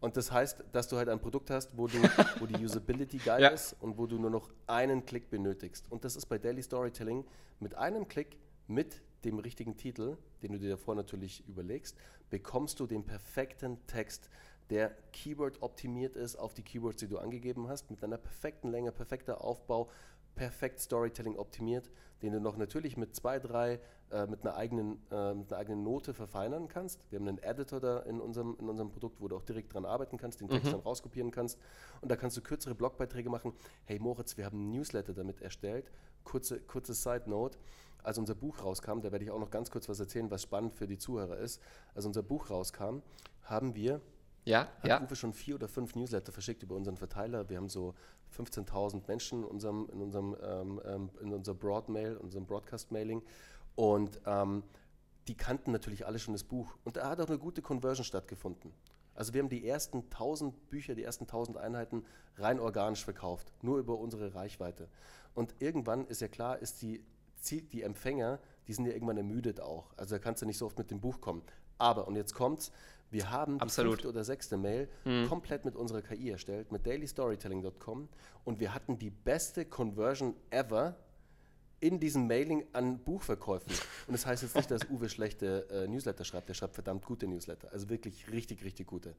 Und das heißt, dass du halt ein Produkt hast, wo, du, wo die Usability geil Ja. ist und wo du nur noch einen Klick benötigst. Und das ist bei Daily Storytelling mit einem Klick, mit dem richtigen Titel, den du dir davor natürlich überlegst, bekommst du den perfekten Text, der Keyword optimiert ist auf die Keywords, die du angegeben hast, mit einer perfekten Länge, perfekter Aufbau, perfekt Storytelling optimiert, den du noch natürlich mit zwei, drei, äh, mit, einer eigenen, äh, mit einer eigenen Note verfeinern kannst. Wir haben einen Editor da in unserem, in unserem Produkt, wo du auch direkt dran arbeiten kannst, den Text dann rauskopieren kannst. Und da kannst du kürzere Blogbeiträge machen. Hey Moritz, wir haben einen Newsletter damit erstellt. Kurze, kurze Side Note. Als unser Buch rauskam, da werde ich auch noch ganz kurz was erzählen, was spannend für die Zuhörer ist. Als unser Buch rauskam, haben wir Ja, hat ja. Uwe schon vier oder fünf Newsletter verschickt über unseren Verteiler. Wir haben so 15.000 Menschen in unserem, in unserem, ähm, ähm, in unserem Broadmail, unserem Broadcast-Mailing. Und ähm, die kannten natürlich alle schon das Buch. Und da hat auch eine gute Conversion stattgefunden. Also wir haben die ersten 1000 Bücher, die ersten 1000 Einheiten rein organisch verkauft, nur über unsere Reichweite. Und irgendwann ist ja klar, ist die, die Empfänger, die sind ja irgendwann ermüdet auch. Also da kannst du nicht so oft mit dem Buch kommen. Aber, und jetzt kommt's, wir haben die Absolut. fünfte oder sechste Mail komplett mit unserer KI erstellt, mit dailystorytelling.com und wir hatten die beste Conversion ever in diesem Mailing an Buchverkäufen. Und das heißt jetzt nicht, dass Uwe schlechte äh, Newsletter schreibt, der schreibt verdammt gute Newsletter. Also wirklich richtig, richtig gute.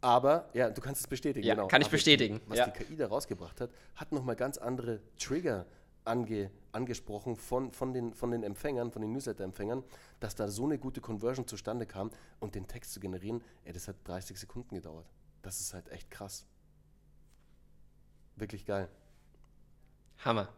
Aber, ja, du kannst es bestätigen. Ja, kann ich Aber bestätigen, was ja. die KI da rausgebracht hat, hat nochmal ganz andere Trigger ange, angesprochen von, von, den, von den Empfängern, von den Newsletter-Empfängern, dass da so eine gute Conversion zustande kam und den Text zu generieren, ey, das hat 30 Sekunden gedauert. Das ist halt echt krass. Wirklich geil. Hammer.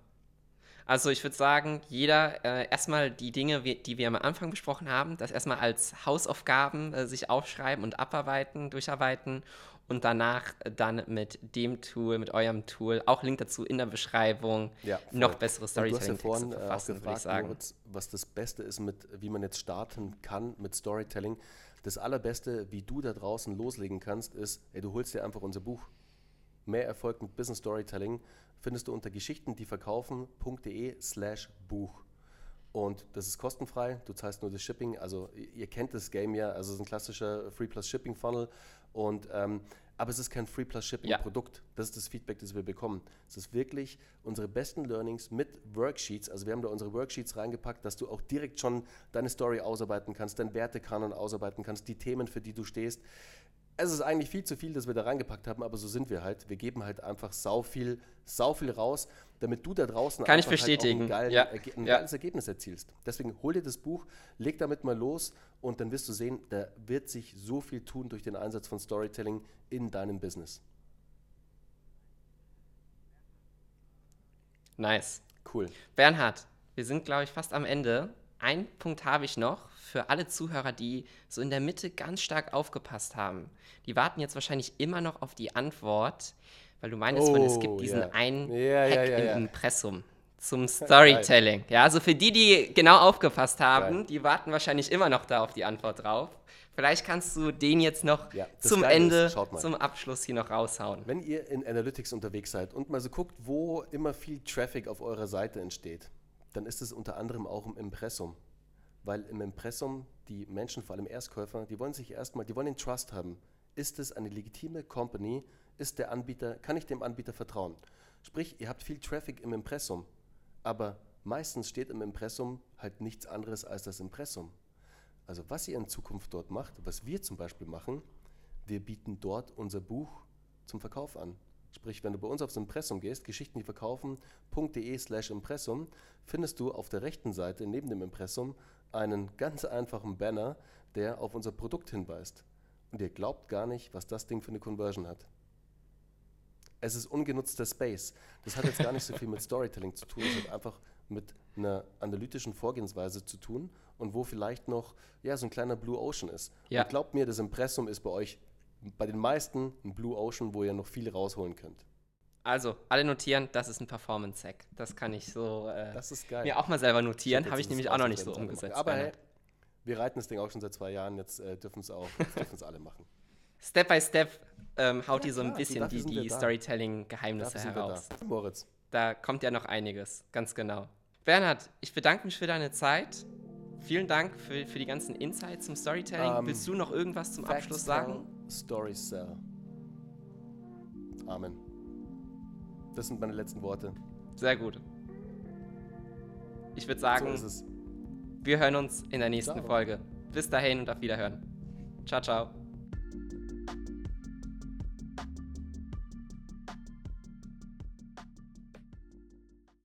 Also ich würde sagen, jeder äh, erstmal die Dinge, die wir am Anfang besprochen haben, das erstmal als Hausaufgaben äh, sich aufschreiben und abarbeiten, durcharbeiten und danach dann mit dem Tool, mit eurem Tool, auch Link dazu in der Beschreibung, Ja, noch bessere ja Storytelling-Texte vorhin äh, verfassen, würde ich gefragt, sagen. Moritz, was das Beste ist, mit, wie man jetzt starten kann mit Storytelling. Das Allerbeste, wie du da draußen loslegen kannst, ist, ey, du holst dir einfach unser Buch. Mehr Erfolg mit Business Storytelling findest du unter geschichtendieverkaufen.de slash Buch. Und das ist kostenfrei, du zahlst nur das Shipping. Also ihr ihr kennt das Game ja, also es ist ein klassischer Free Plus Shipping Funnel. Und, ähm, aber es ist kein Free Plus Shipping Ja. Produkt. Das ist das Feedback, das wir bekommen. Es ist wirklich unsere besten Learnings mit Worksheets. Also wir haben da unsere Worksheets reingepackt, dass du auch direkt schon deine Story ausarbeiten kannst, deinen Wertekanon ausarbeiten kannst, die Themen, für die du stehst. Es ist eigentlich viel zu viel, dass wir da reingepackt haben, aber so sind wir halt. Wir geben halt einfach sau viel, sau viel raus, damit du da draußen Kann ich einfach Halt ein, geilen, Ja. Ein Ja. geiles Ergebnis erzielst. Deswegen hol dir das Buch, leg damit mal los und dann wirst du sehen, da wird sich so viel tun durch den Einsatz von Storytelling in deinem Business. Nice. Cool. Bernhard, wir sind, glaube ich, fast am Ende. Einen Punkt habe ich noch für alle Zuhörer, die so in der Mitte ganz stark aufgepasst haben. Die warten jetzt wahrscheinlich immer noch auf die Antwort, weil du meintest, vorhin, es Oh, gibt diesen ja. einen ja, Hack ja, im ja. Impressum zum Storytelling. Ja, also für die, die genau aufgepasst haben, Geil. die warten wahrscheinlich immer noch da auf die Antwort drauf. Vielleicht kannst du den jetzt noch Ja, zum Geile Ende, ist, zum Abschluss hier noch raushauen. Wenn ihr in Analytics unterwegs seid und mal so guckt, wo immer viel Traffic auf eurer Seite entsteht, dann ist es unter anderem auch im Impressum. Weil im Impressum die Menschen, vor allem Erstkäufer, die wollen sich erstmal, die wollen den Trust haben. Ist es eine legitime Company? Ist der Anbieter, kann ich dem Anbieter vertrauen? Sprich, ihr habt viel Traffic im Impressum, aber meistens steht im Impressum halt nichts anderes als das Impressum. Also was ihr in Zukunft dort macht, was wir zum Beispiel machen, wir bieten dort unser Buch zum Verkauf an. Sprich, wenn du bei uns aufs Impressum gehst, Geschichten, die verkaufen.de slash Impressum, findest du auf der rechten Seite neben dem Impressum einen ganz einfachen Banner, der auf unser Produkt hinweist. Und ihr glaubt gar nicht, was das Ding für eine Conversion hat. Es ist ungenutzter Space. Das hat jetzt gar nicht so viel mit Storytelling zu tun, es hat einfach mit einer analytischen Vorgehensweise zu tun und wo vielleicht noch ja, so ein kleiner Blue Ocean ist. Ja. Und glaubt mir, das Impressum ist bei euch, bei den meisten, ein Blue Ocean, wo ihr noch viel rausholen könnt. Also, alle notieren, das ist ein Performance-Hack. Das kann ich so äh, Das ist geil. mir auch mal selber notieren. hab Habe ich nämlich auch noch nicht so umgesetzt. Aber hey, wir reiten das Ding auch schon seit zwei Jahren, jetzt äh, dürfen es auch, jetzt dürfen es alle machen. Step by Step ähm, haut Ja, ihr so ein klar, bisschen dafür die, die. Storytelling-Geheimnisse heraus. da. Moritz, Da kommt ja noch einiges, ganz genau. Bernhard, ich bedanke mich für deine Zeit. Vielen Dank für, für die ganzen Insights zum Storytelling. Ähm, Willst du noch irgendwas zum Facts Abschluss sagen? Stories sell. Amen. Das sind meine letzten Worte. Sehr gut. Ich würde So sagen, es. wir hören uns in der nächsten Ciao. Folge. Bis dahin und auf Wiederhören. Ciao, ciao.